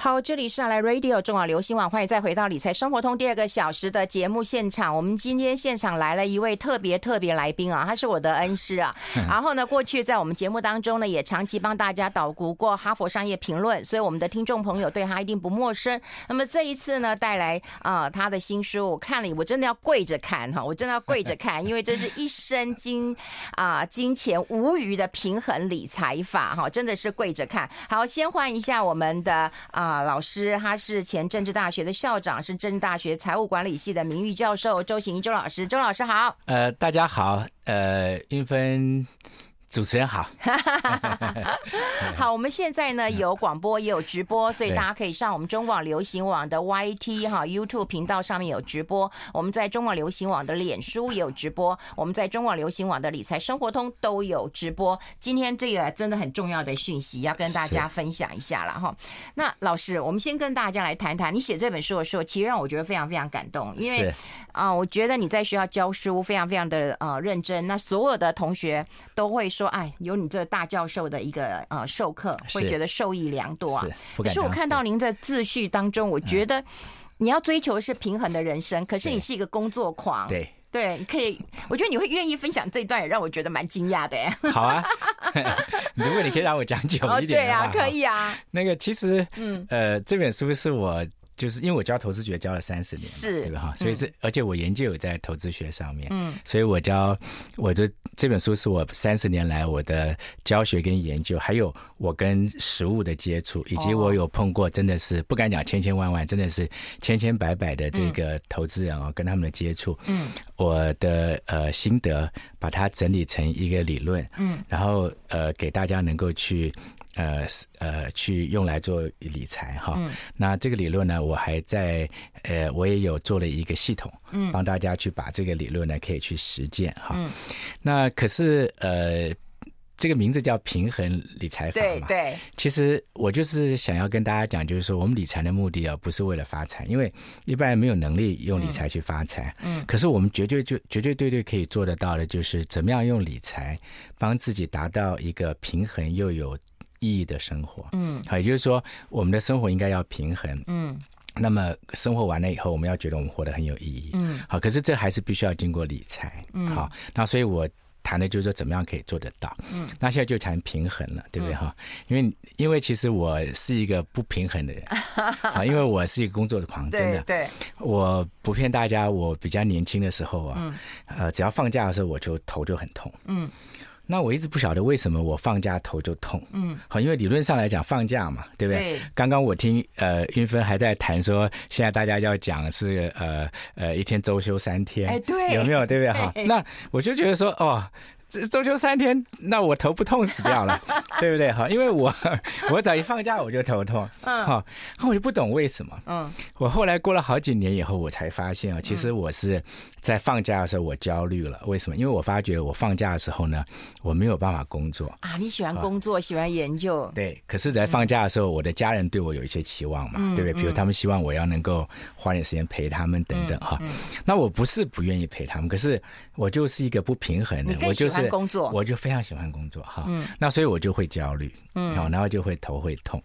好，这里是来 Radio 中广流行网，欢迎再回到理财生活通第二个小时的节目现场。我们今天现场来了一位特别特别来宾啊，他是我的恩师啊。然后呢，过去在我们节目当中呢，也长期帮大家导读过《哈佛商业评论》，所以我们的听众朋友对他一定不陌生。那么这一次呢，带来啊、呃、他的新书，我看了，我真的要跪着看哈，我真的要跪着看，因为这是一生金啊、呃、金钱无余的平衡理财法哈，真的是跪着看。好，先换一下我们的啊。呃啊，老师，他是前政治大学的校长，是政治大学财务管理系的名誉教授周行周老师。周老师好，呃，大家好，呃，英芬。主持人好，好，我们现在呢有广播也有直播，所以大家可以上我们中广流行网的 YT 哈 YouTube 频道上面有直播，我们在中广流行网的脸书也有直播，我们在中广流行网的理财生活通都有直播。今天这个真的很重要的讯息要跟大家分享一下了哈。那老师，我们先跟大家来谈谈，你写这本书的时候，其实让我觉得非常非常感动，因为啊，我觉得你在学校教书非常非常的呃认真，那所有的同学都会。说哎，有你这大教授的一个呃授课，会觉得受益良多啊。可是我看到您的自序当中，我觉得你要追求的是平衡的人生，可是你是一个工作狂。对对，可以，我觉得你会愿意分享这一段，也让我觉得蛮惊讶的。好啊，如果你可以让我讲久一点，对啊，可以啊。那个其实，嗯呃，这本书是我。就是因为我教投资学教了三十年，是，对吧？哈，所以是，而且我研究有在投资学上面，嗯，所以我教我的这本书是我三十年来我的教学跟研究，还有我跟实物的接触，以及我有碰过真的是不敢讲千千万万，真的是千千百百的这个投资人哦，跟他们的接触，嗯，我的呃心得把它整理成一个理论，嗯，然后呃给大家能够去。呃呃，去用来做理财哈。嗯。那这个理论呢，我还在呃，我也有做了一个系统，嗯，帮大家去把这个理论呢可以去实践哈。嗯。那可是呃，这个名字叫平衡理财法嘛。对对。其实我就是想要跟大家讲，就是说我们理财的目的啊，不是为了发财，因为一般人没有能力用理财去发财。嗯。可是我们绝对就绝对对对可以做得到的，就是怎么样用理财帮自己达到一个平衡又有。意义的生活，嗯，好，也就是说，我们的生活应该要平衡，嗯，那么生活完了以后，我们要觉得我们活得很有意义，嗯，好，可是这还是必须要经过理财，嗯，好，那所以我谈的就是说，怎么样可以做得到，嗯，那现在就谈平衡了，对不对？哈？因为因为其实我是一个不平衡的人，啊，因为我是一个工作的狂，真的，对，我不骗大家，我比较年轻的时候啊，呃，只要放假的时候，我就头就很痛，嗯。那我一直不晓得为什么我放假头就痛，嗯，好，因为理论上来讲放假嘛，对不对？对。刚刚我听呃云芬还在谈说，现在大家要讲是呃呃一天周休三天，哎，对，有没有对不 对？哈，那我就觉得说哦。这中秋三天，那我头不痛死掉了，对不对？哈，因为我 我早一放假我就头痛，嗯，好，我就不懂为什么，嗯，我后来过了好几年以后，我才发现啊，其实我是在放假的时候我焦虑了，为什么？因为我发觉我放假的时候呢，我没有办法工作啊。你喜欢工作，喜欢研究，对。可是，在放假的时候，我的家人对我有一些期望嘛，对不对？比如他们希望我要能够花点时间陪他们等等哈。那我不是不愿意陪他们，可是我就是一个不平衡的，我就是。工作，我就非常喜欢工作哈，嗯，那所以我就会焦虑，嗯，好，然后就会头会痛，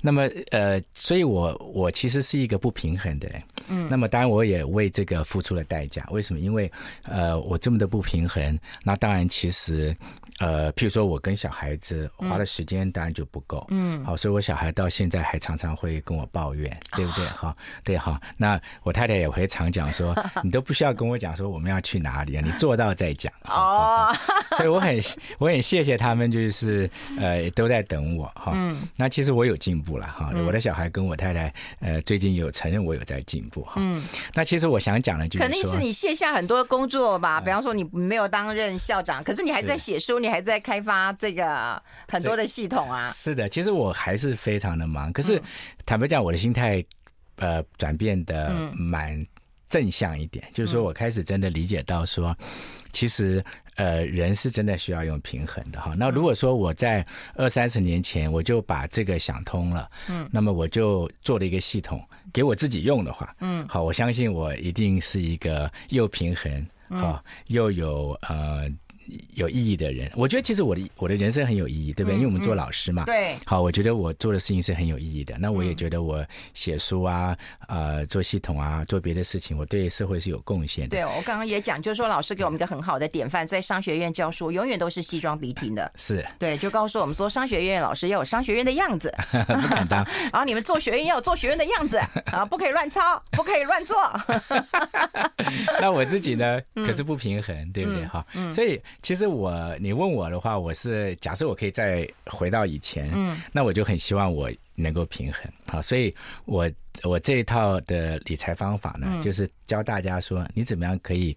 那么呃，所以我我其实是一个不平衡的人，嗯，那么当然我也为这个付出了代价，为什么？因为呃，我这么的不平衡，那当然其实。呃，譬如说，我跟小孩子花的时间当然就不够，嗯，好，所以我小孩到现在还常常会跟我抱怨，对不对？哈，对哈。那我太太也会常讲说，你都不需要跟我讲说我们要去哪里啊，你做到再讲。哦，所以我很我很谢谢他们，就是呃都在等我哈。嗯，那其实我有进步了哈，我的小孩跟我太太呃最近有承认我有在进步哈。嗯，那其实我想讲的就是，肯定是你卸下很多工作吧？比方说你没有担任校长，可是你还在写书，你。还在开发这个很多的系统啊，是的，其实我还是非常的忙。可是坦白讲，我的心态呃转变的蛮正向一点，就是说我开始真的理解到说，其实呃人是真的需要用平衡的哈。那如果说我在二三十年前我就把这个想通了，嗯，那么我就做了一个系统给我自己用的话，嗯，好，我相信我一定是一个又平衡，好又有呃。有意义的人。我觉得其实我的我的人生很有意义，对不对？嗯、因为我们做老师嘛。对。好，我觉得我做的事情是很有意义的。那我也觉得我写书啊，呃，做系统啊，做别的事情，我对社会是有贡献的。对，我刚刚也讲，就是说老师给我们一个很好的典范，在商学院教书，永远都是西装笔挺的。是。对，就告诉我们说，商学院老师要有商学院的样子。不敢当。然后你们做学院要有做学院的样子 啊，不可以乱抄，不可以乱做。那我自己呢，可是不平衡，嗯、对不对？哈、嗯，所以其实我，你问我的话，我是假设我可以再回到以前，嗯，那我就很希望我能够平衡。好，所以我我这一套的理财方法呢，嗯、就是教大家说，你怎么样可以。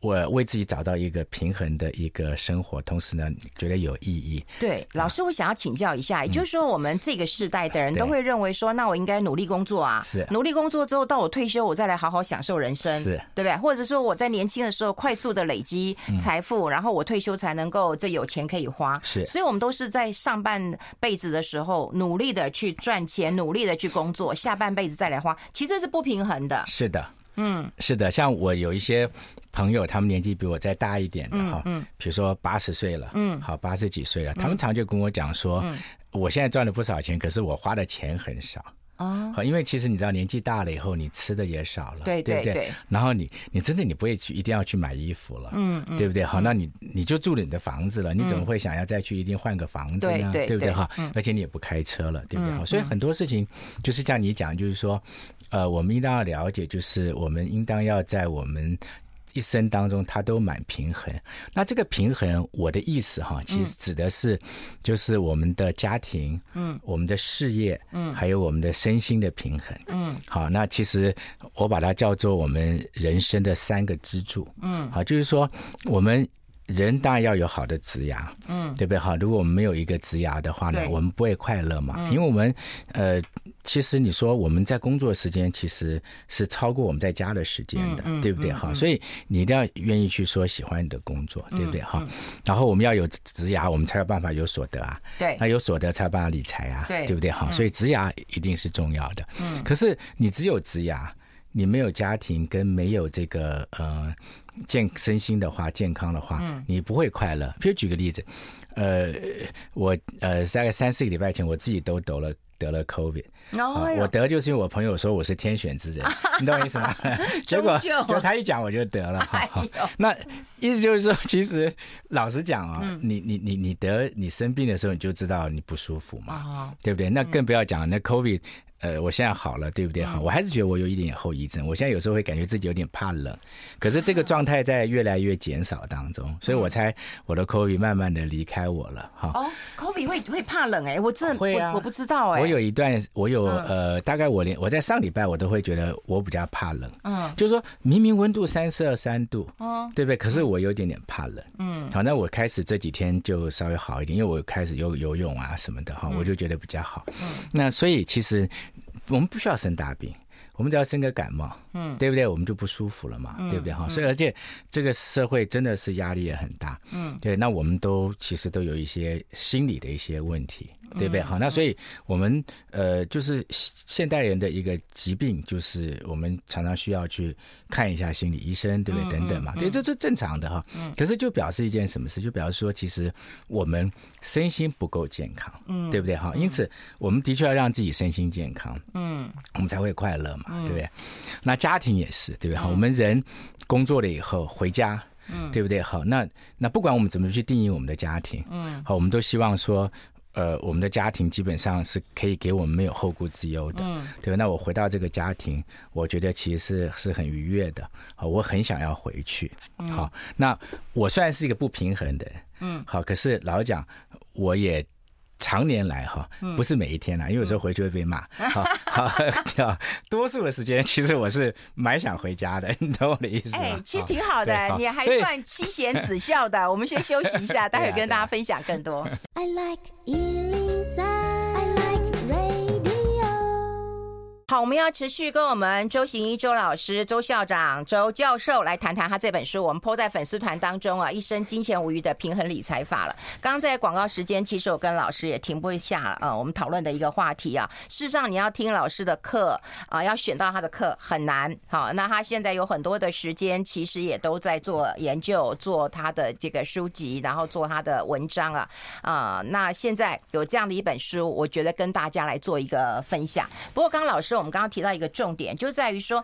我为自己找到一个平衡的一个生活，同时呢，觉得有意义。对，老师，我想要请教一下，也就是说，我们这个世代的人都会认为说，那我应该努力工作啊，是努力工作之后，到我退休，我再来好好享受人生，是对不对？或者说我在年轻的时候快速的累积财富，然后我退休才能够这有钱可以花。是，所以我们都是在上半辈子的时候努力的去赚钱，努力的去工作，下半辈子再来花，其实是不平衡的。是的，嗯，是的，像我有一些。朋友，他们年纪比我再大一点的哈，嗯，比如说八十岁了，嗯，好，八十几岁了，他们常就跟我讲说，我现在赚了不少钱，可是我花的钱很少。哦，好，因为其实你知道，年纪大了以后，你吃的也少了，对对对。然后你你真的你不会去一定要去买衣服了，嗯，对不对？好，那你你就住了你的房子了，你怎么会想要再去一定换个房子呢？对不对？哈，而且你也不开车了，对不对？好，所以很多事情就是像你讲，就是说，呃，我们应当要了解，就是我们应当要在我们。一生当中，他都蛮平衡。那这个平衡，我的意思哈，其实指的是，就是我们的家庭，嗯，我们的事业，嗯，还有我们的身心的平衡，嗯。好，那其实我把它叫做我们人生的三个支柱，嗯。好，就是说我们。人当然要有好的职涯，嗯，对不对？哈，如果我们没有一个职涯的话呢，我们不会快乐嘛。嗯、因为我们，呃，其实你说我们在工作的时间其实是超过我们在家的时间的，嗯、对不对？哈、所以你一定要愿意去说喜欢你的工作，嗯、对不对？哈、嗯，然后我们要有职涯，我们才有办法有所得啊。对，那有所得才有办法理财啊，对，对不对？哈、嗯，所以职涯一定是重要的。嗯，可是你只有职涯，你没有家庭，跟没有这个呃。健身心的话，健康的话，嗯，你不会快乐。比如举个例子，呃，我呃大概三四个礼拜前，我自己都得了得了 COVID。哦，我得就是因为我朋友说我是天选之人，你懂我意思吗？结果就他一讲我就得了。好，那意思就是说，其实老实讲啊，你你你你得你生病的时候，你就知道你不舒服嘛，对不对？那更不要讲那 COVID。呃，我现在好了，对不对？哈，我还是觉得我有一点点后遗症。我现在有时候会感觉自己有点怕冷，可是这个状态在越来越减少当中，所以我猜我的 COVID 慢慢的离开我了。哈，哦，COVID 会会怕冷哎，我真的会啊，我不知道哎。我有一段，我有呃，大概我连我在上礼拜我都会觉得我比较怕冷。嗯，就是说明明温度三十二三度，嗯，对不对？可是我有点点怕冷。嗯，好，那我开始这几天就稍微好一点，因为我开始游游泳啊什么的哈，我就觉得比较好。嗯，那所以其实。我们不需要生大病，我们只要生个感冒，嗯，对不对？我们就不舒服了嘛，嗯、对不对？哈、嗯，所以而且这个社会真的是压力也很大，嗯，对。那我们都其实都有一些心理的一些问题。对不对？好，那所以我们呃，就是现代人的一个疾病，就是我们常常需要去看一下心理医生，对不对？等等嘛，对，这是正常的哈。可是就表示一件什么事？就表示说，其实我们身心不够健康，嗯，对不对？哈，因此我们的确要让自己身心健康，嗯，我们才会快乐嘛，对不对？那家庭也是，对不对？哈，我们人工作了以后回家，嗯，对不对？好，那那不管我们怎么去定义我们的家庭，嗯，好，我们都希望说。呃，我们的家庭基本上是可以给我们没有后顾之忧的，嗯，对吧？那我回到这个家庭，我觉得其实是是很愉悦的，好，我很想要回去，好，那我虽然是一个不平衡的人，嗯，好，可是老实讲，我也。常年来哈，不是每一天啦，因为有时候回去会被骂。好，好，多数的时间其实我是蛮想回家的，你懂我的意思吗？哎，其实挺好的，你还算妻贤子孝的。我们先休息一下，待会跟大家分享更多。I like 好，我们要持续跟我们周行一周老师、周校长、周教授来谈谈他这本书。我们 po 在粉丝团当中啊，一生金钱无虞的平衡理财法了。刚刚在广告时间，其实我跟老师也停不下呃，我们讨论的一个话题啊。事实上，你要听老师的课啊，要选到他的课很难。好，那他现在有很多的时间，其实也都在做研究，做他的这个书籍，然后做他的文章啊啊。那现在有这样的一本书，我觉得跟大家来做一个分享。不过，刚老师。我们刚刚提到一个重点，就在于说，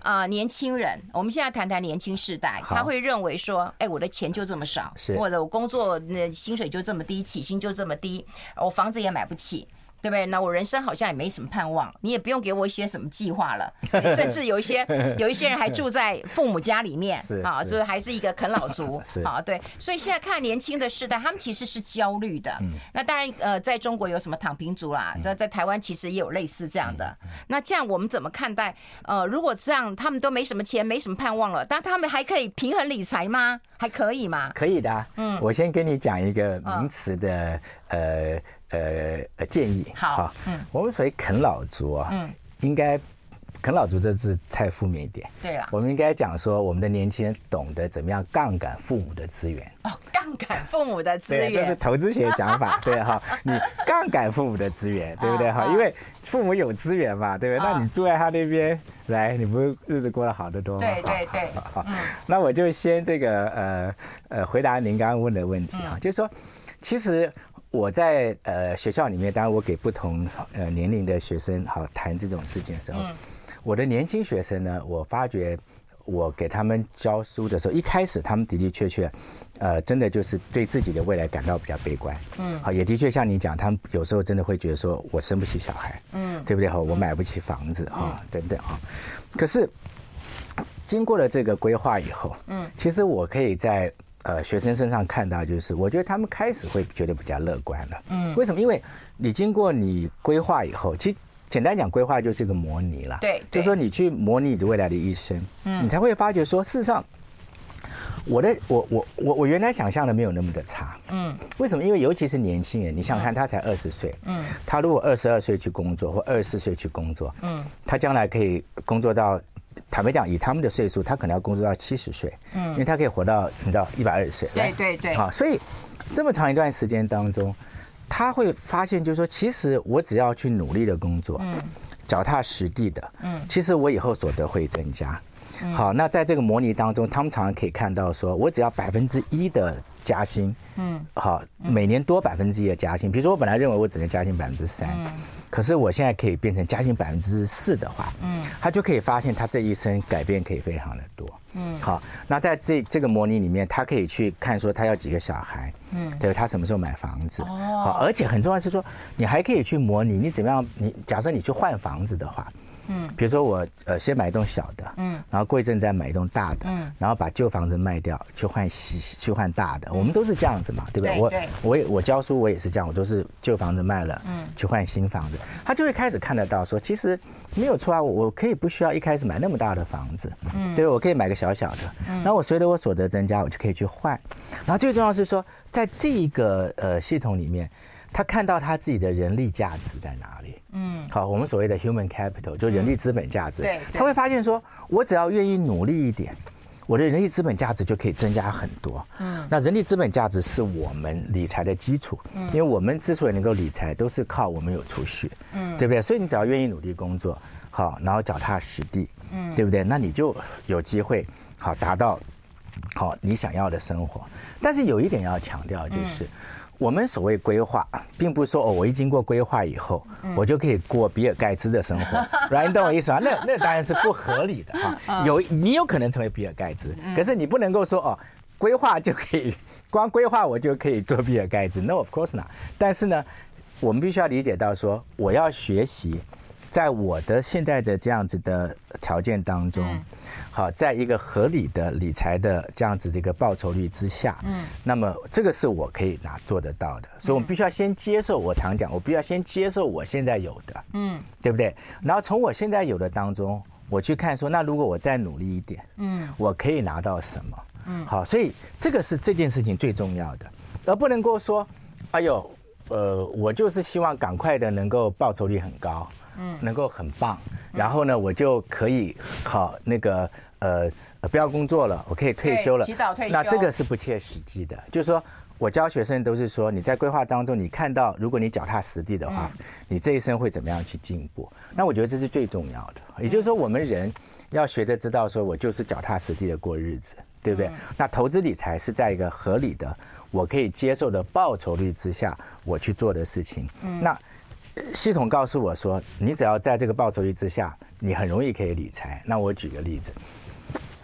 啊、呃，年轻人，我们现在谈谈年轻世代，他会认为说，哎，我的钱就这么少，或者我工作那薪水就这么低，起薪就这么低，我房子也买不起。对不对？那我人生好像也没什么盼望，你也不用给我一些什么计划了。甚至有一些 有一些人还住在父母家里面，啊，所以还是一个啃老族。啊，对。所以现在看年轻的世代，他们其实是焦虑的。那当然，呃，在中国有什么躺平族啦？在在台湾其实也有类似这样的。那这样我们怎么看待？呃，如果这样他们都没什么钱，没什么盼望了，但他们还可以平衡理财吗？还可以吗？可以的。嗯，我先跟你讲一个名词的呃。呃呃，建议好，嗯，我们所谓啃老族啊，嗯，应该啃老族这字太负面一点，对了，我们应该讲说，我们的年轻人懂得怎么样杠杆父母的资源哦，杠杆父母的资源，这是投资学讲法，对哈，你杠杆父母的资源，对不对哈？因为父母有资源嘛，对不对？那你住在他那边来，你不日子过得好得多吗？对对对，好，那我就先这个呃呃回答您刚刚问的问题啊，就是说，其实。我在呃学校里面，当然我给不同呃年龄的学生好谈这种事情的时候，嗯、我的年轻学生呢，我发觉我给他们教书的时候，一开始他们的的确确，呃，真的就是对自己的未来感到比较悲观，嗯，好，也的确像你讲，他们有时候真的会觉得说我生不起小孩，嗯，对不对？好，我买不起房子啊，等等啊，可是经过了这个规划以后，嗯，其实我可以在。呃，学生身上看到就是，我觉得他们开始会觉得比较乐观了。嗯，为什么？因为你经过你规划以后，其实简单讲，规划就是一个模拟了。对，就是说你去模拟你未来的一生，嗯，你才会发觉说，事实上，我的我我我我原来想象的没有那么的差。嗯，为什么？因为尤其是年轻人，你想看他才二十岁，嗯，他如果二十二岁去工作或二十四岁去工作，嗯，他将来可以工作到。坦白讲，以他们的岁数，他可能要工作到七十岁，嗯，因为他可以活到你知道一百二十岁，对对对，好，所以这么长一段时间当中，他会发现，就是说，其实我只要去努力的工作，嗯，脚踏实地的，嗯，其实我以后所得会增加，好，那在这个模拟当中，他们常常可以看到，说我只要百分之一的加薪，嗯，好，每年多百分之一的加薪，比如说我本来认为我只能加薪百分之三。可是我现在可以变成加薪百分之四的话，嗯，他就可以发现他这一生改变可以非常的多，嗯，好，那在这这个模拟里面，他可以去看说他要几个小孩，嗯，对，他什么时候买房子，哦，好，而且很重要是说，你还可以去模拟你怎么样，你假设你去换房子的话。嗯，比如说我呃先买一栋小的，嗯，然后过一阵再买一栋大的，嗯，然后把旧房子卖掉去换新去换大的，我们都是这样子嘛，对不对？我我也我教书我也是这样，我都是旧房子卖了，嗯，去换新房子，他就会开始看得到说，其实没有错啊，我我可以不需要一开始买那么大的房子，嗯，对，我可以买个小小的，嗯，然后我随着我所得增加，我就可以去换，然后最重要是说，在这一个呃系统里面。他看到他自己的人力价值在哪里？嗯，好，我们所谓的 human capital 就人力资本价值。对，他会发现说，我只要愿意努力一点，我的人力资本价值就可以增加很多。嗯，那人力资本价值是我们理财的基础。嗯，因为我们之所以能够理财，都是靠我们有储蓄。嗯，对不对？所以你只要愿意努力工作，好，然后脚踏实地，嗯，对不对？那你就有机会好达到好你想要的生活。但是有一点要强调就是。我们所谓规划，并不是说哦，我一经过规划以后，我就可以过比尔盖茨的生活，right？你懂我意思吗？那那当然是不合理的哈。有你有可能成为比尔盖茨，可是你不能够说哦，规划就可以，光规划我就可以做比尔盖茨，no，of course not。但是呢，我们必须要理解到说，我要学习。在我的现在的这样子的条件当中，好，在一个合理的理财的这样子的一个报酬率之下，嗯，那么这个是我可以拿做得到的，所以我们必须要先接受。我常讲，我必须要先接受我现在有的，嗯，对不对？然后从我现在有的当中，我去看说，那如果我再努力一点，嗯，我可以拿到什么？嗯，好，所以这个是这件事情最重要的，而不能够说，哎呦，呃，我就是希望赶快的能够报酬率很高。嗯，能够很棒，然后呢，我就可以好那个呃不要工作了，我可以退休了。提早退休。那这个是不切实际的，就是说我教学生都是说，你在规划当中，你看到如果你脚踏实地的话，你这一生会怎么样去进步？那我觉得这是最重要的。也就是说，我们人要学着知道，说我就是脚踏实地的过日子，对不对？那投资理财是在一个合理的、我可以接受的报酬率之下，我去做的事情。那。系统告诉我说，你只要在这个报酬率之下，你很容易可以理财。那我举个例子，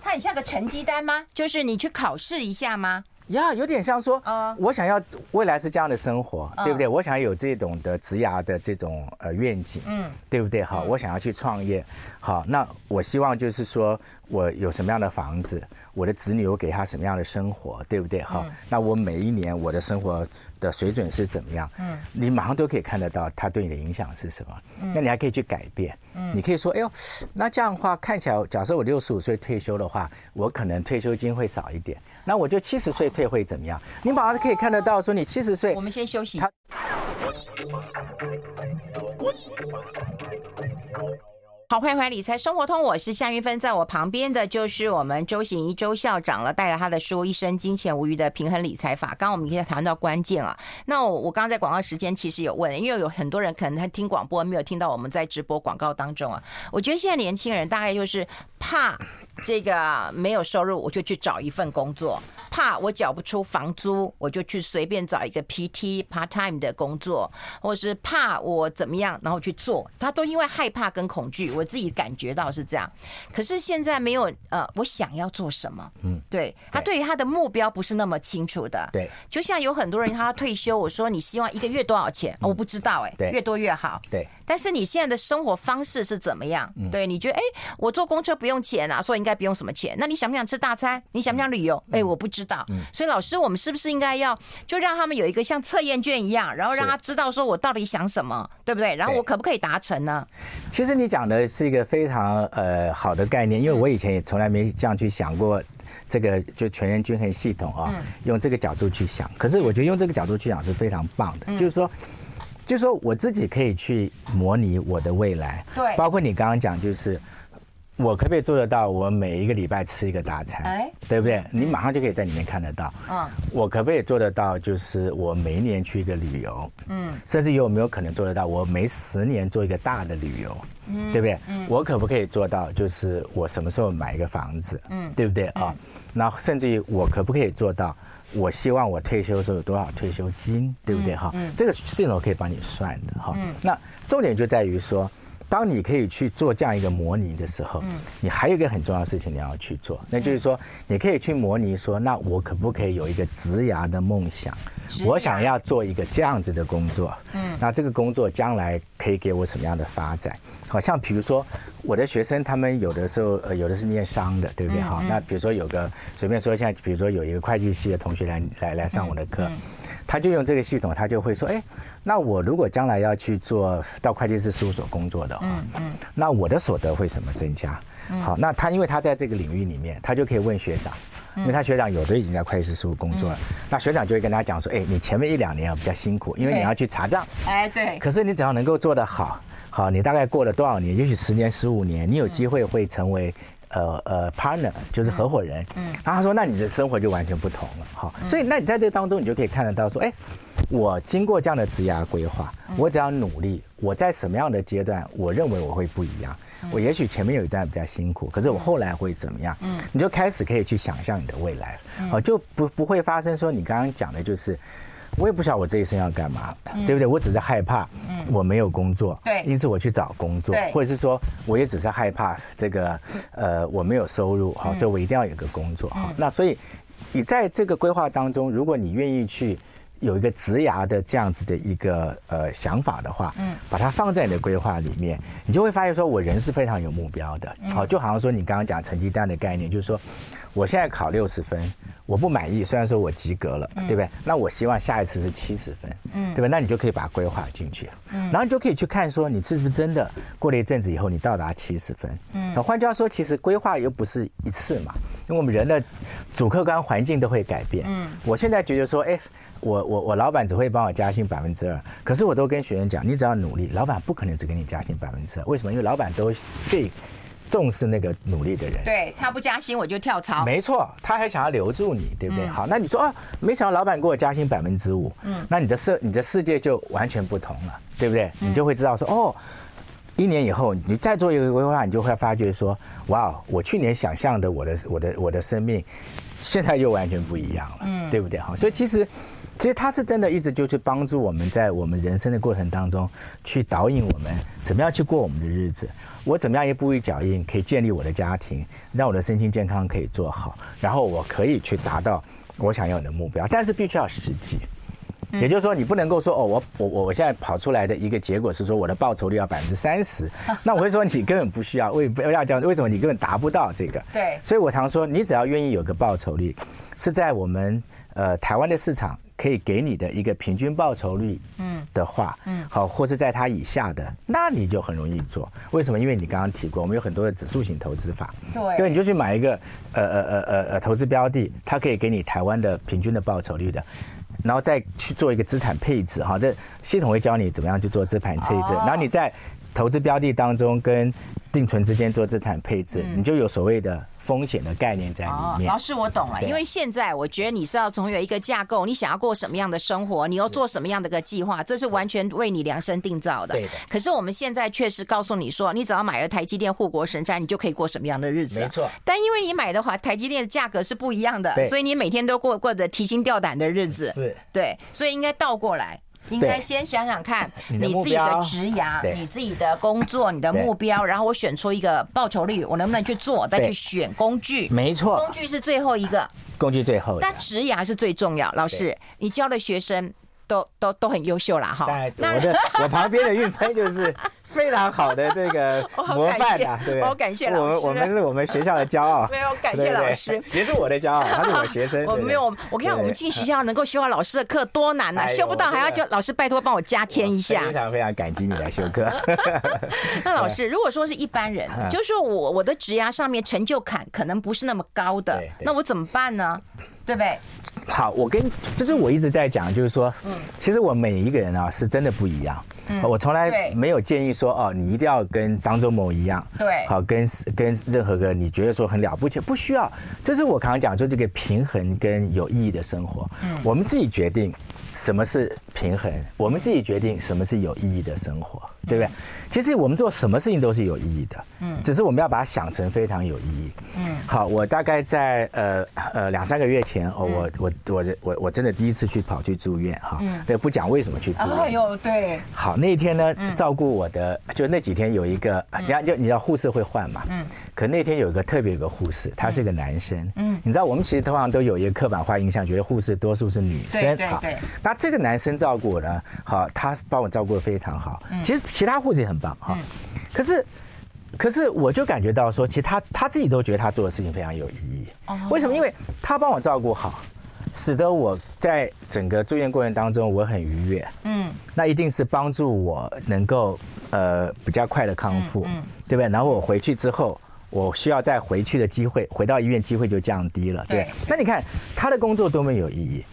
它很像个成绩单吗？就是你去考试一下吗？呀，有点像说，呃，我想要未来是这样的生活，对不对？我想要有这种的职涯的这种呃愿景，嗯，对不对？好，我想要去创业，好，那我希望就是说我有什么样的房子，我的子女我给他什么样的生活，对不对？好，那我每一年我的生活。的水准是怎么样？嗯，你马上都可以看得到他对你的影响是什么。嗯，那你还可以去改变。嗯，你可以说，哎呦，那这样的话看起来，假设我六十五岁退休的话，我可能退休金会少一点。那我就七十岁退会怎么样？你马上可以看得到，说你七十岁。我们先休息。好，欢迎回来《理财生活通》，我是夏云芬，在我旁边的就是我们周行一周校长了，带着他的书《一生金钱无虞的平衡理财法》。刚刚我们已经谈到关键了。那我我刚在广告时间其实有问，因为有很多人可能他听广播没有听到我们在直播广告当中啊。我觉得现在年轻人大概就是怕。这个没有收入，我就去找一份工作；怕我缴不出房租，我就去随便找一个 PT part time 的工作，或是怕我怎么样，然后去做。他都因为害怕跟恐惧，我自己感觉到是这样。可是现在没有呃，我想要做什么？嗯，对，他对于他的目标不是那么清楚的。对，就像有很多人他退休，我说你希望一个月多少钱？我不知道哎，对，越多越好。对，但是你现在的生活方式是怎么样？对，你觉得哎，我坐公车不用钱啊，所以应该。不用什么钱，那你想不想吃大餐？你想不想旅游？哎，我不知道。所以老师，我们是不是应该要就让他们有一个像测验卷一样，然后让他知道说我到底想什么，对不对？然后我可不可以达成呢？其实你讲的是一个非常呃好的概念，因为我以前也从来没这样去想过这个就全员均衡系统啊，用这个角度去想。可是我觉得用这个角度去想是非常棒的，就是说，就是说我自己可以去模拟我的未来，对，包括你刚刚讲就是。我可不可以做得到？我每一个礼拜吃一个大餐，哎，对不对？你马上就可以在里面看得到。嗯，我可不可以做得到？就是我每一年去一个旅游，嗯，甚至有没有可能做得到？我每十年做一个大的旅游，嗯，对不对？嗯，我可不可以做到？就是我什么时候买一个房子，嗯，对不对啊？那甚至于我可不可以做到？我希望我退休的时候有多少退休金，对不对？哈，嗯，这个系统可以帮你算的哈。嗯，那重点就在于说。当你可以去做这样一个模拟的时候，嗯，你还有一个很重要的事情你要去做，那就是说，你可以去模拟说，那我可不可以有一个职涯的梦想？我想要做一个这样子的工作，嗯，那这个工作将来可以给我什么样的发展？好像比如说，我的学生他们有的时候呃，有的是念商的，对不对？好，那比如说有个随便说，一下比如说有一个会计系的同学来来来上我的课。他就用这个系统，他就会说：“哎，那我如果将来要去做到会计师事务所工作的话，嗯嗯，那我的所得会什么增加？好，那他因为他在这个领域里面，他就可以问学长，因为他学长有的已经在会计师事务工作了，那学长就会跟他讲说：哎，你前面一两年啊比较辛苦，因为你要去查账，哎对，可是你只要能够做得好，好，你大概过了多少年，也许十年、十五年，你有机会会成为。”呃呃，partner 就是合伙人，嗯，然后他说，那你的生活就完全不同了，好，所以那你在这当中，你就可以看得到说，哎，我经过这样的职涯规划，我只要努力，我在什么样的阶段，我认为我会不一样，我也许前面有一段比较辛苦，可是我后来会怎么样？嗯，你就开始可以去想象你的未来，好，就不不会发生说你刚刚讲的就是。我也不晓得我这一生要干嘛，对不对？我只是害怕，我没有工作，对，因此我去找工作，或者是说，我也只是害怕这个，呃，我没有收入，好，所以我一定要有个工作，好。那所以，你在这个规划当中，如果你愿意去有一个职涯的这样子的一个呃想法的话，嗯，把它放在你的规划里面，你就会发现说，我人是非常有目标的，好，就好像说你刚刚讲成绩单的概念，就是说。我现在考六十分，我不满意。虽然说我及格了，对不对？那我希望下一次是七十分，嗯，对吧？那你就可以把它规划进去，嗯，然后你就可以去看说，你是不是真的过了一阵子以后，你到达七十分，嗯。那换句话说，其实规划又不是一次嘛，因为我们人的主客观环境都会改变，嗯。我现在觉得说，哎。我我我老板只会帮我加薪百分之二，可是我都跟学员讲，你只要努力，老板不可能只给你加薪百分之二。为什么？因为老板都最重视那个努力的人。对，他不加薪我就跳槽。没错，他还想要留住你，对不对？嗯、好，那你说啊，没想到老板给我加薪百分之五，嗯，那你的世你的世界就完全不同了，对不对？你就会知道说哦。一年以后，你再做一个规划，你就会发觉说：“哇，我去年想象的我的我的我的生命，现在又完全不一样了，嗯，对不对？哈，所以其实，其实他是真的一直就是帮助我们在我们人生的过程当中，去导引我们怎么样去过我们的日子，我怎么样一步一脚印可以建立我的家庭，让我的身心健康可以做好，然后我可以去达到我想要的目标，但是必须要实际。”也就是说，你不能够说哦，我我我我现在跑出来的一个结果是说我的报酬率要百分之三十，那我会说你根本不需要，为不要这样，为什么你根本达不到这个？对，所以我常说，你只要愿意有个报酬率，是在我们呃台湾的市场可以给你的一个平均报酬率，嗯的话，嗯，好，或是在它以下的，那你就很容易做。为什么？因为你刚刚提过，我们有很多的指数型投资法，对，对你就去买一个呃呃呃呃呃投资标的，它可以给你台湾的平均的报酬率的。然后再去做一个资产配置，哈，这系统会教你怎么样去做资产配置。然后你在投资标的当中跟定存之间做资产配置，你就有所谓的。风险的概念在里面。哦，老师，我懂了。因为现在我觉得你是要总有一个架构，你想要过什么样的生活，你要做什么样的个计划，这是完全为你量身定造的。对的。可是我们现在确实告诉你说，你只要买了台积电护国神山，你就可以过什么样的日子。没错。但因为你买的话，台积电的价格是不一样的，所以你每天都过过着提心吊胆的日子。是。对，所以应该倒过来。应该先想想看 你自己的职涯，你自己的工作，你的目标，然后我选出一个报酬率，我能不能去做？再去选工具。没错，工具是最后一个。工具最后。但职涯是最重要。老师，你教的学生都都都很优秀啦，哈。那我的我旁边的运飞就是。非常好的这个 模范啊，对，我感谢老师。我们我们是我们学校的骄傲。没有感谢老师，也是我的骄傲，他是我学生。我没有，我看我们进学校能够修到老师的课多难呐，修不到还要叫老师拜托帮我加签一下。非常非常感激你来修课。那老师，如果说是一般人，就是说我我的职涯上面成就感可能不是那么高的，那我怎么办呢？对不对？好，我跟就是我一直在讲，就是说，嗯，其实我每一个人啊是真的不一样。嗯，我从来没有建议说哦，你一定要跟张忠谋一样。对，好，跟跟任何个你觉得说很了不起，不需要。这是我刚刚讲说这个平衡跟有意义的生活，嗯，我们自己决定什么是平衡，我们自己决定什么是有意义的生活。对不对？其实我们做什么事情都是有意义的，嗯，只是我们要把它想成非常有意义，嗯。好，我大概在呃呃两三个月前，哦，我我我我我真的第一次去跑去住院哈，嗯，对，不讲为什么去住院，哎呦，对。好，那一天呢，照顾我的就那几天有一个，人家就你知道护士会换嘛，嗯，可那天有一个特别有个护士，他是个男生，嗯，你知道我们其实通常都有一个刻板化印象，觉得护士多数是女生，对对。那这个男生照顾我呢，好，他帮我照顾的非常好，其实。其他护士也很棒哈，可是，可是我就感觉到说，其实他他自己都觉得他做的事情非常有意义。为什么？因为他帮我照顾好，使得我在整个住院过程当中我很愉悦。嗯，那一定是帮助我能够呃比较快的康复，对不对？然后我回去之后，我需要再回去的机会，回到医院机会就降低了。对，那你看他的工作多么有意义。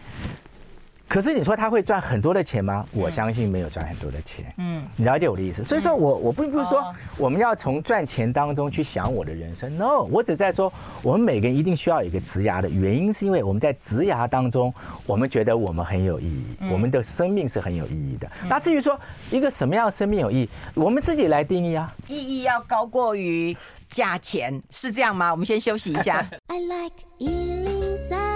可是你说他会赚很多的钱吗？我相信没有赚很多的钱。嗯，你了解我的意思。所以说我我并不是说我们要从赚钱当中去想我的人生。No，我只在说我们每个人一定需要有一个职涯的原因，是因为我们在职涯当中，我们觉得我们很有意义，我们的生命是很有意义的。那至于说一个什么样的生命有意义，我们自己来定义啊。意义要高过于价钱，是这样吗？我们先休息一下。I like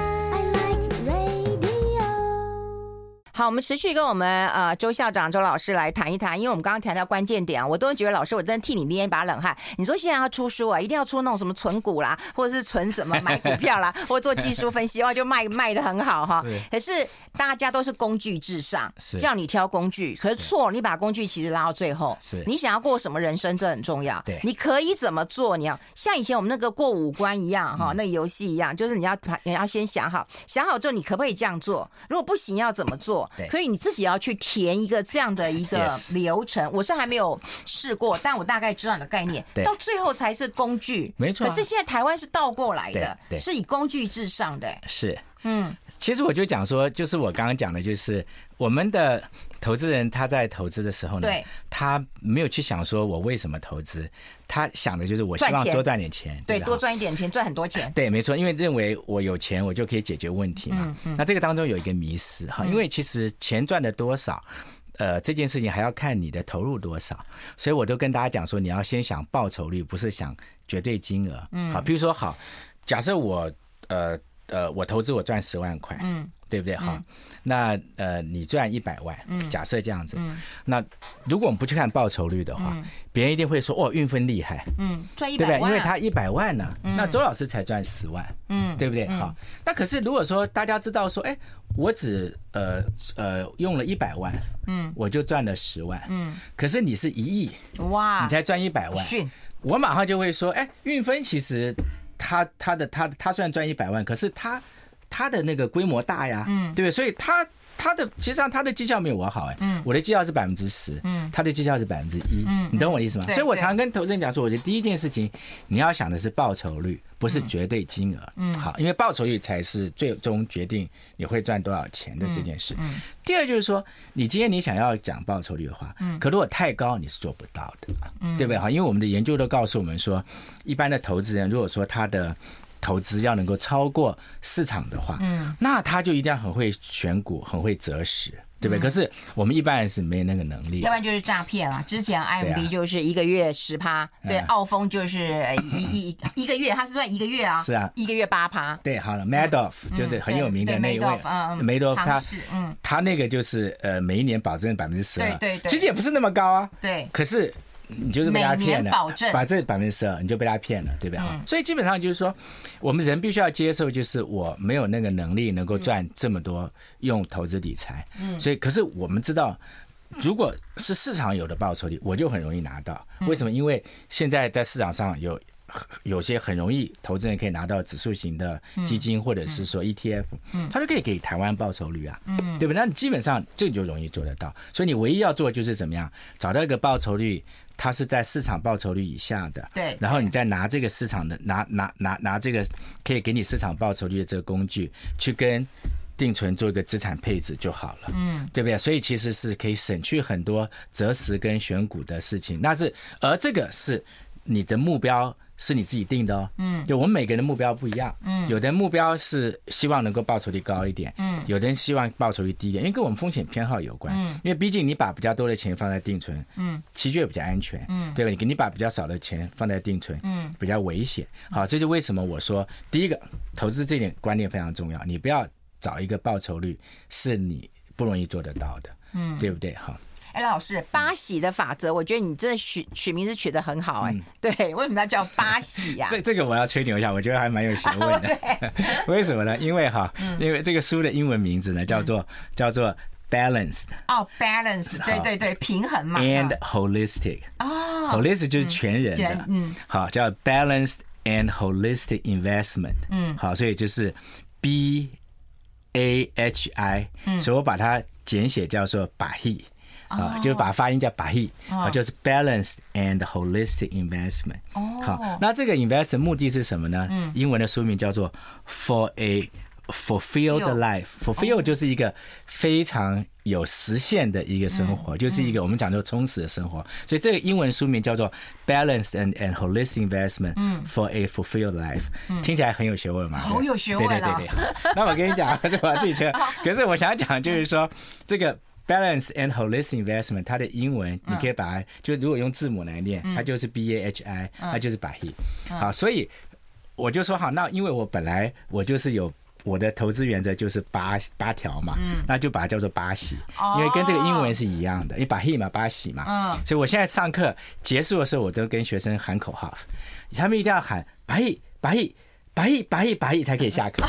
好，我们持续跟我们呃周校长周老师来谈一谈，因为我们刚刚谈到关键点啊，我都觉得老师我真的替你捏一把冷汗。你说现在要出书啊，一定要出那种什么存股啦，或者是存什么买股票啦，或者做技术分析，哇，就卖卖的很好哈。可是大家都是工具至上，叫你挑工具，可是错，你把工具其实拉到最后。是，你想要过什么人生，这很重要。对，你可以怎么做？你要像以前我们那个过五关一样哈，那个游戏一样，就是你要你要先想好，想好之后你可不可以这样做？如果不行，要怎么做？所以你自己要去填一个这样的一个流程，我是还没有试过，但我大概知道你的概念。到最后才是工具，没错。可是现在台湾是倒过来的，是以工具至上的。是，嗯，其实我就讲说，就是我刚刚讲的，就是我们的投资人他在投资的时候呢，对，他没有去想说我为什么投资，他想的就是我希望多赚点钱，对，多赚一点钱，赚很多钱，对，没错，因为认为我有钱，我就可以解决问题嘛。那这个当中有一个迷失哈，因为其实钱赚的多少。呃，这件事情还要看你的投入多少，所以我都跟大家讲说，你要先想报酬率，不是想绝对金额。嗯，好，比如说好，假设我呃呃，我投资我赚十万块，嗯。对不对？哈，嗯、那呃，你赚一百万，嗯，假设这样子，嗯，那如果我们不去看报酬率的话，嗯、别人一定会说，哦，运分厉害，嗯，赚一百万，对不对？因为他一百万呢，嗯、那周老师才赚十万，嗯，对不对？好，那可是如果说大家知道说，哎，我只呃呃用了一百万，嗯，我就赚了十万，嗯，可是你是一亿，哇，你才赚一百万，我马上就会说，哎，运分其实他他的他他虽然赚一百万，可是他。他的那个规模大呀，嗯，对不对？所以他他的实际上他的绩效没有我好哎，嗯，我的绩效是百分之十，嗯，他的绩效是百分之一，嗯，你懂我的意思吗？所以我常常跟投资人讲说，我觉得第一件事情你要想的是报酬率，不是绝对金额，嗯，好，因为报酬率才是最终决定你会赚多少钱的这件事。嗯，第二就是说，你今天你想要讲报酬率的话，嗯，可如果太高你是做不到的，嗯，对不对？哈，因为我们的研究都告诉我们说，一般的投资人如果说他的投资要能够超过市场的话，嗯，那他就一定要很会选股，很会择时，对不对？可是我们一般人是没有那个能力，要不然就是诈骗了。之前 IMB 就是一个月十趴，对，澳丰就是一一 一个月，他是算一个月啊，是啊，一个月八趴。对，好了，Madoff 就是很有名的那一位，Madoff 他，嗯，他那个就是呃，每一年保证百分之十二，对对，其实也不是那么高啊，对，可是。你就是被他骗了，把这百分之十二，你就被他骗了，对不对？嗯、所以基本上就是说，我们人必须要接受，就是我没有那个能力能够赚这么多用投资理财。嗯，所以可是我们知道，如果是市场有的报酬率，我就很容易拿到。为什么？因为现在在市场上有有些很容易投资人可以拿到指数型的基金，或者是说 ETF，嗯，他就可以给台湾报酬率啊，嗯，对不对？那你基本上这个就容易做得到。所以你唯一要做就是怎么样找到一个报酬率。它是在市场报酬率以下的，对，然后你再拿这个市场的拿拿拿拿这个可以给你市场报酬率的这个工具，去跟定存做一个资产配置就好了，嗯，对不对？所以其实是可以省去很多择时跟选股的事情，那是而这个是你的目标。是你自己定的哦，嗯，就我们每个人的目标不一样，嗯，有的人目标是希望能够报酬率高一点，嗯，有的人希望报酬率低一点，因为跟我们风险偏好有关，嗯，因为毕竟你把比较多的钱放在定存，嗯，其实也比较安全，嗯，对吧？你给你把比较少的钱放在定存，嗯，比较危险，好，这就为什么我说第一个投资这点观念非常重要，你不要找一个报酬率是你不容易做得到的，嗯，对不对？好。哎，老师，八喜的法则，我觉得你真的取取名字取得很好哎。对，为什么要叫八喜呀？这这个我要吹牛一下，我觉得还蛮有学问的。为什么呢？因为哈，因为这个书的英文名字呢叫做叫做 balanced。哦，balance，对对对，平衡嘛。And holistic。哦，holistic 就是全人的。嗯。好，叫 balanced and holistic investment。嗯。好，所以就是 B A H I。嗯。所以我把它简写叫做 BAHI。啊，就是把发音叫 BAHI，啊，就是 balanced and holistic investment。哦，好，那这个 investment 目的是什么呢？嗯，英文的书名叫做 For a Fulfilled Life。Fulfill 就是一个非常有实现的一个生活，就是一个我们讲究充实的生活。所以这个英文书名叫做 Balanced and and Holistic Investment for a Fulfilled Life。听起来很有学问嘛？好有学问。对对对对。那我跟你讲，这我自己觉得。可是我想讲就是说这个。Balance and holistic investment，它的英文你可以把它，就如果用字母来念，它就是 B A H I，它就是 BAHI。好，所以我就说好，那因为我本来我就是有我的投资原则就是八八条嘛，那就把它叫做八喜，因为跟这个英文是一样的，你 BAHI 嘛，八喜嘛，所以我现在上课结束的时候，我都跟学生喊口号，他们一定要喊 BAHI BAHI。百亿百亿百亿才可以下课。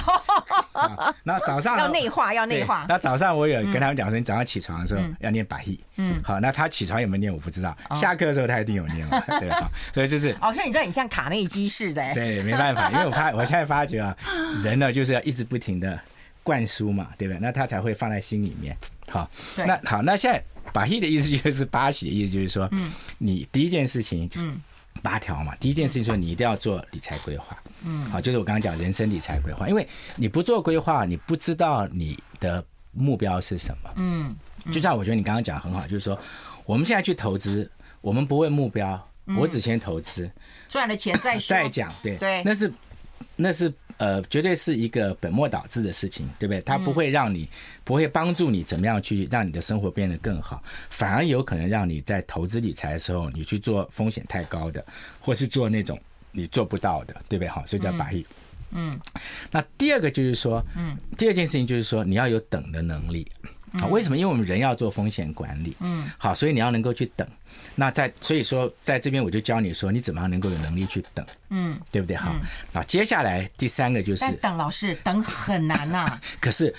那早上要内化，要内化。那早上我有跟他们讲说，你早上起床的时候要念百亿。嗯，好，那他起床有没有念我不知道，下课的时候他一定有念嘛，对吧？所以就是，哦，所以你知道你像卡内基似的。对，没办法，因为我发，我现在发觉啊，人呢就是要一直不停的灌输嘛，对不对？那他才会放在心里面。好，那好，那现在百亿的意思就是八喜的意思，就是说，嗯，你第一件事情，嗯。八条嘛。第一件事情说，你一定要做理财规划。嗯，好，就是我刚刚讲人生理财规划，因为你不做规划，你不知道你的目标是什么。嗯，就像我觉得你刚刚讲很好，就是说我们现在去投资，我们不问目标，我只先投资，赚了钱再说再讲。对对，那是那是。呃，绝对是一个本末倒置的事情，对不对？它不会让你，不会帮助你怎么样去让你的生活变得更好，反而有可能让你在投资理财的时候，你去做风险太高的，或是做那种你做不到的，对不对？好，所以叫百亿。嗯。那第二个就是说，嗯，第二件事情就是说，你要有等的能力。好，为什么？因为我们人要做风险管理。嗯。好，所以你要能够去等。那在所以说，在这边我就教你说，你怎么样能够有能力去等。嗯。对不对？好。那接下来第三个就是。等老师等很难呐。可是，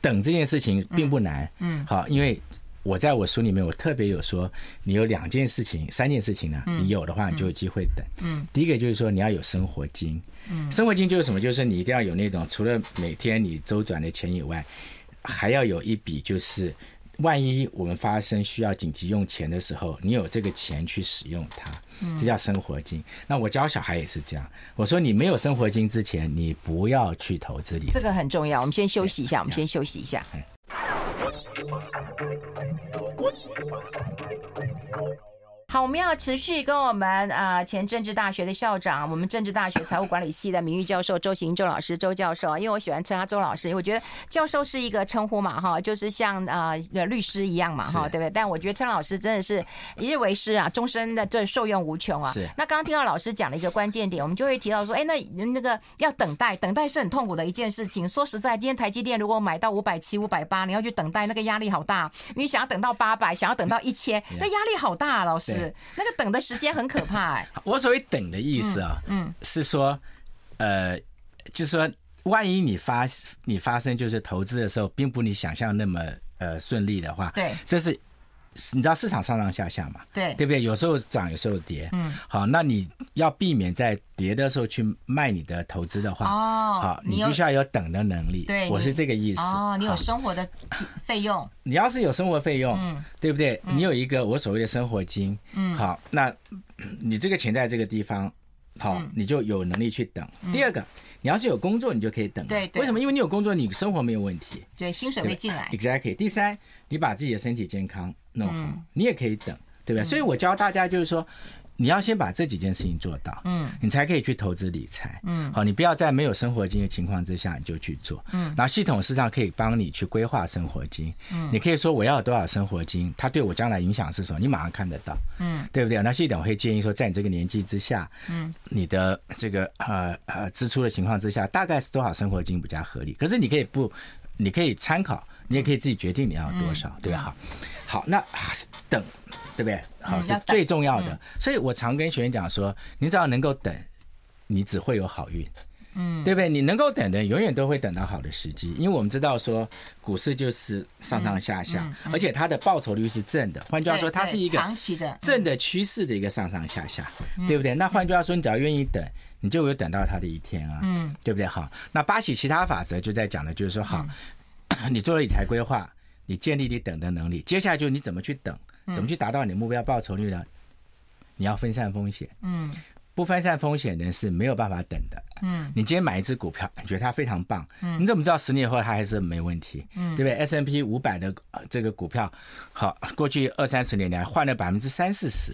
等这件事情并不难。嗯。好，因为我在我书里面我特别有说，你有两件事情、三件事情呢，你有的话你就有机会等。嗯。第一个就是说你要有生活金。嗯。生活金就是什么？就是你一定要有那种除了每天你周转的钱以外。还要有一笔，就是万一我们发生需要紧急用钱的时候，你有这个钱去使用它，这叫生活金。那我教小孩也是这样，我说你没有生活金之前，你不要去投资理财。这个很重要。我们先休息一下，我们先休息一下。好，我们要持续跟我们啊前政治大学的校长，我们政治大学财务管理系的名誉教授周行周老师周教授啊，因为我喜欢称他周老师，因为我觉得教授是一个称呼嘛，哈，就是像啊律师一样嘛，哈，对不对？但我觉得称老师真的是一日为师啊，终身的这受用无穷啊。是。那刚刚听到老师讲了一个关键点，我们就会提到说，哎，那那个要等待，等待是很痛苦的一件事情。说实在，今天台积电如果买到 五百七、五百八，你要去等待，那个压力好大。你想要等到八百，想要等到一千，那压力好大啊，老师。那个等的时间很可怕哎。我所谓等的意思啊，嗯，是说，呃，就是说，万一你发你发生就是投资的时候，并不你想象那么呃顺利的话，对，这是你知道市场上上下下嘛，对，对不对？有时候涨，有时候跌，嗯，好，那你要避免在跌的时候去卖你的投资的话，哦，好，你必须要有等的能力，对，我是这个意思。哦，你有生活的费用。你要是有生活费用，嗯，对不对？你有一个我所谓的生活金，嗯，好，那你这个钱在这个地方，好，你就有能力去等。第二个，你要是有工作，你就可以等。对，为什么？因为你有工作，你生活没有问题。对，薪水会进来。Exactly。第三，你把自己的身体健康弄好，你也可以等，对不对？所以我教大家就是说。你要先把这几件事情做到，嗯，你才可以去投资理财，嗯，好，你不要在没有生活金的情况之下你就去做，嗯，然后系统实际上可以帮你去规划生活金，嗯，你可以说我要多少生活金，它对我将来影响是什么，你马上看得到，嗯，对不对？那系统会建议说，在你这个年纪之下，嗯，你的这个呃呃支出的情况之下，大概是多少生活金比较合理？可是你可以不，你可以参考，你也可以自己决定你要多少，对吧？好，好，那等。对不对？好，是最重要的。所以我常跟学员讲说，你只要能够等，你只会有好运。嗯，对不对？你能够等的，永远都会等到好的时机。因为我们知道说，股市就是上上下下，而且它的报酬率是正的。换句话说，它是一个长期的正的趋势的一个上上下下，对不对？那换句话说，你只要愿意等，你就有等到它的一天啊。嗯，对不对？好，那八喜其他法则就在讲的，就是说，好，你做了理财规划，你建立你等的能力，接下来就是你怎么去等。怎么去达到你的目标报酬率呢？你要分散风险。嗯，不分散风险的人是没有办法等的。嗯，你今天买一只股票，你觉得它非常棒。嗯，你怎么知道十年后它还是没问题？嗯，对不对？S M P 五百的这个股票，好，过去二三十年来换了百分之三四十，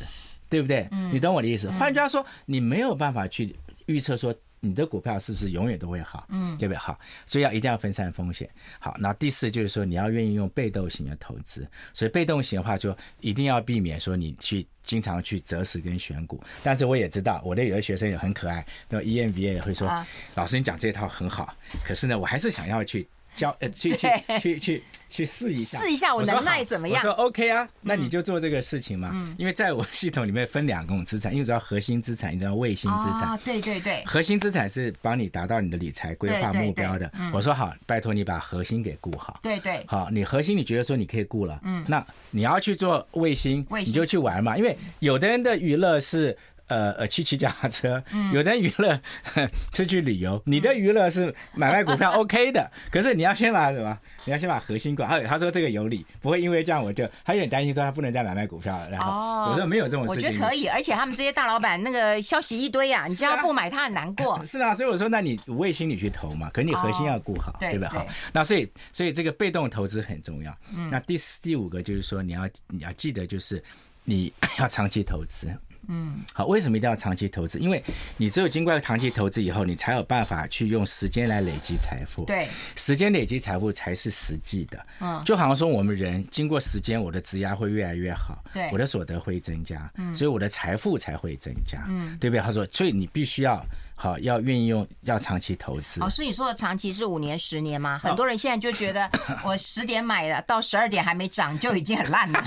对不对？嗯，你懂我的意思。换句话说，你没有办法去预测说。你的股票是不是永远都会好？嗯，对不对？好，所以要一定要分散风险。好，那第四就是说，你要愿意用被动型的投资。所以被动型的话，就一定要避免说你去经常去择时跟选股。但是我也知道，我的有的学生也很可爱，那 EMBA 也会说，啊、老师你讲这套很好，可是呢，我还是想要去。教呃去去去去去试一下，试一下我能耐怎么样？我说 OK 啊，那你就做这个事情嘛。嗯，因为在我系统里面分两种资产，一种叫核心资产，一种叫卫星资产。啊，对对对。核心资产是帮你达到你的理财规划目标的。我说好，拜托你把核心给顾好。对对。好，你核心你觉得说你可以顾了，嗯，那你要去做卫星，你就去玩嘛。因为有的人的娱乐是。呃呃去骑脚踏车，有的娱乐 出去旅游。你的娱乐是买卖股票 OK 的，可是你要先把什么？你要先把核心管。他他说这个有理，不会因为这样我就他有点担心说他不能再买卖股票了。然后我说没有这种事情，我觉得可以。而且他们这些大老板那个消息一堆啊，你只要不买他很难过。是啊，所以我说那你五味心理去投嘛，可你核心要顾好，对不对？好，那所以所以这个被动投资很重要。那第四第五个就是说你要你要记得就是你 要长期投资。嗯，好，为什么一定要长期投资？因为你只有经过长期投资以后，你才有办法去用时间来累积财富。对，时间累积财富才是实际的。嗯，就好像说我们人经过时间，我的职压会越来越好，对，我的所得会增加，嗯，所以我的财富才会增加，嗯，对不对？他说，所以你必须要。好，要愿意用，要长期投资。老师，你说的长期是五年、十年吗？很多人现在就觉得，我十点买的，到十二点还没涨，就已经很烂了。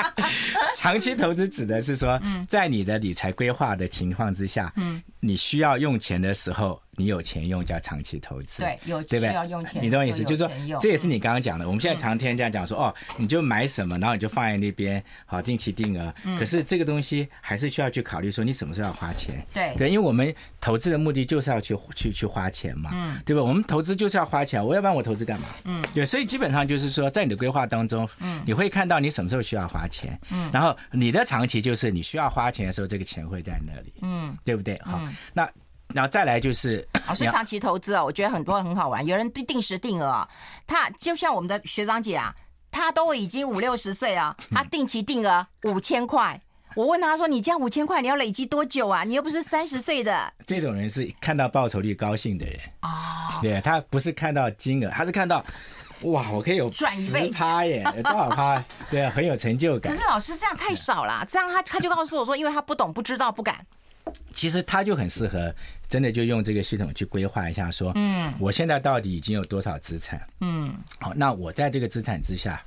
长期投资指的是说，在你的理财规划的情况之下，嗯，你需要用钱的时候。你有钱用叫长期投资，对，有需要用钱，你懂我意思？就是说，这也是你刚刚讲的。我们现在常听这样讲说，哦，你就买什么，然后你就放在那边，好，定期定额。可是这个东西还是需要去考虑说，你什么时候要花钱？对对，因为我们投资的目的就是要去去去花钱嘛，嗯，对吧？我们投资就是要花钱，我要不然我投资干嘛？嗯，对，所以基本上就是说，在你的规划当中，嗯，你会看到你什么时候需要花钱，嗯，然后你的长期就是你需要花钱的时候，这个钱会在那里，嗯，对不对？好，那。然后再来就是，老师长期投资啊，我觉得很多人很好玩。有人定定时定额，他就像我们的学长姐啊，他都已经五六十岁啊，他定期定额五千块。我问他说：“你这样五千块，你要累积多久啊？你又不是三十岁的。”这种人是看到报酬率高兴的人啊，对，他不是看到金额，他是看到哇，我可以有赚十趴耶，有多少趴？对啊，很有成就感。可是老师这样太少了，这样他他就告诉我说，因为他不懂、不知道、不敢。其实他就很适合，真的就用这个系统去规划一下，说，嗯，我现在到底已经有多少资产？嗯，好，那我在这个资产之下，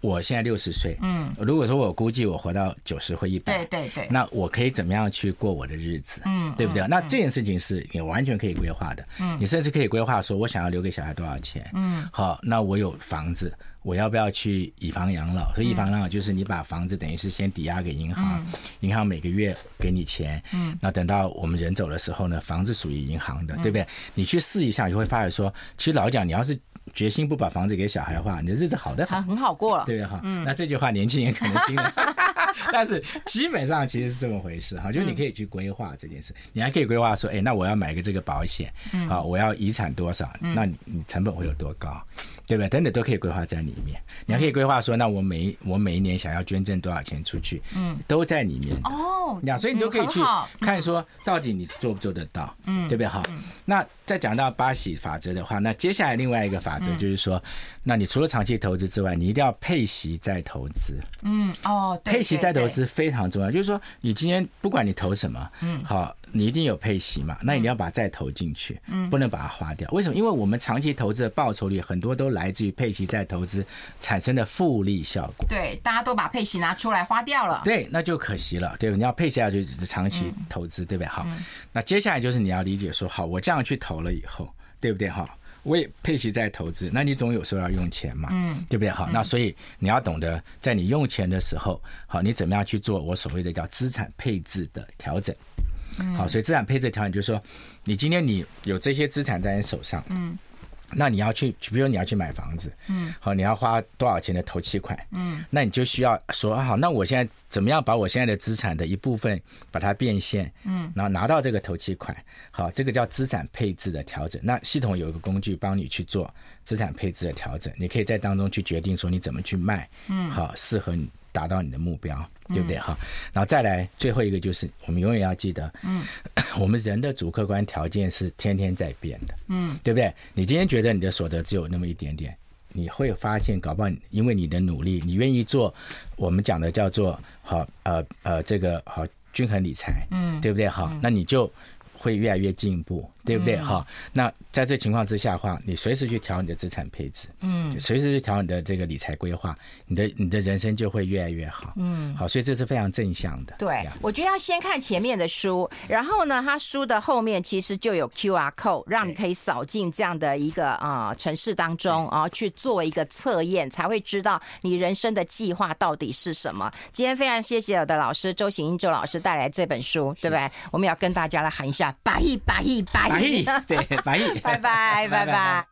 我现在六十岁，嗯，如果说我估计我活到九十或一百，对对对，那我可以怎么样去过我的日子？嗯，对不对？那这件事情是你完全可以规划的，嗯，你甚至可以规划说，我想要留给小孩多少钱？嗯，好，那我有房子。我要不要去以房养老？所以以房养老就是你把房子等于是先抵押给银行，银行每个月给你钱，嗯，那等到我们人走的时候呢，房子属于银行的，对不对？你去试一下，你就会发现说，其实老实讲，你要是决心不把房子给小孩的话，你的日子好的很，很好过了，对不对？哈？嗯，那这句话年轻人可能听了，但是基本上其实是这么回事哈，就是你可以去规划这件事，你还可以规划说，哎，那我要买个这个保险，啊，我要遗产多少？那你你成本会有多高？对不对？等等都可以规划在里面。你还可以规划说，那我每我每一年想要捐赠多少钱出去，嗯，都在里面。哦，那所以你都可以去看说，到底你做不做得到，嗯，对不对？好，那再讲到巴西法则的话，那接下来另外一个法则就是说，那你除了长期投资之外，你一定要配息再投资。嗯，哦，配息再投资非常重要，就是说你今天不管你投什么，嗯，好。你一定有配息嘛？那你要把它再投进去，嗯，不能把它花掉。为什么？因为我们长期投资的报酬率很多都来自于配息再投资产生的复利效果。对，大家都把配息拿出来花掉了，对，那就可惜了。对，你要配息下去长期投资，对不对？好，那接下来就是你要理解说，好，我这样去投了以后，对不对？哈。我也配息在投资，那你总有时候要用钱嘛，嗯，对不对？好，那所以你要懂得在你用钱的时候，好，你怎么样去做我所谓的叫资产配置的调整。好，所以资产配置调整就是说，你今天你有这些资产在你手上，嗯，那你要去，比如说你要去买房子，嗯，好，你要花多少钱的头期款，嗯，那你就需要说，好，那我现在怎么样把我现在的资产的一部分把它变现，嗯，然后拿到这个头期款，好，这个叫资产配置的调整。那系统有一个工具帮你去做资产配置的调整，你可以在当中去决定说你怎么去卖，嗯，好，适合你。达到你的目标，对不对哈？然后再来最后一个就是，我们永远要记得，嗯，我们人的主客观条件是天天在变的，嗯，对不对？你今天觉得你的所得只有那么一点点，你会发现，搞不好因为你的努力，你愿意做我们讲的叫做好呃呃这个好均衡理财，嗯，对不对？好，那你就会越来越进步。对不对？哈、嗯，那在这情况之下的话，你随时去调你的资产配置，嗯，随时去调你的这个理财规划，你的你的人生就会越来越好，嗯，好，所以这是非常正向的。对，我觉得要先看前面的书，然后呢，它书的后面其实就有 QR code，让你可以扫进这样的一个啊城市当中啊去做一个测验，才会知道你人生的计划到底是什么。今天非常谢谢我的老师周行英周老师带来这本书，对不对？我们要跟大家来喊一下：百亿，百亿，百亿，对，满意，拜拜，拜拜。